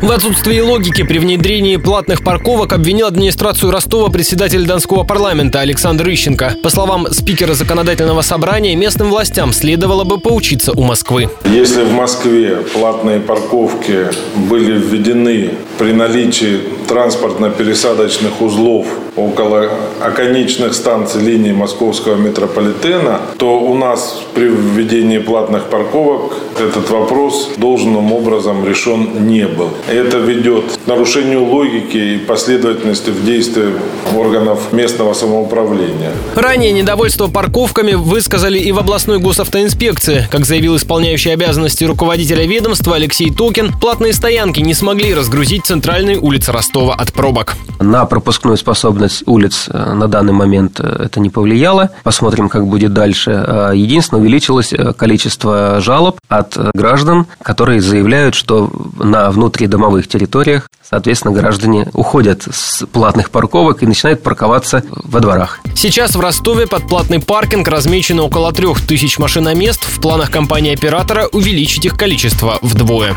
В отсутствии логики при внедрении платных парковок обвинил администрацию Ростова председатель Донского парламента Александр Ищенко. По словам спикера законодательного собрания, местным властям следовало бы поучиться у Москвы. Если в Москве платные парковки были введены при наличии транспортно-пересадочных узлов около оконечных станций линии московского метрополитена, то у нас при введении платных парковок этот вопрос должным образом решен не был. Это ведет к нарушению логики и последовательности в действии органов местного самоуправления. Ранее недовольство парковками высказали и в областной госавтоинспекции. Как заявил исполняющий обязанности руководителя ведомства Алексей Токин, платные стоянки не смогли разгрузить центральные улицы Ростова от пробок. На пропускную способность улиц э, на данный момент э, это не повлияло. Посмотрим, как будет дальше. Э, единственное, увеличилось количество жалоб от граждан, которые заявляют, что на внутридомовых территориях, соответственно, граждане уходят с платных парковок и начинают парковаться во дворах. Сейчас в Ростове под платный паркинг размечено около трех тысяч машиномест. В планах компании-оператора увеличить их количество вдвое.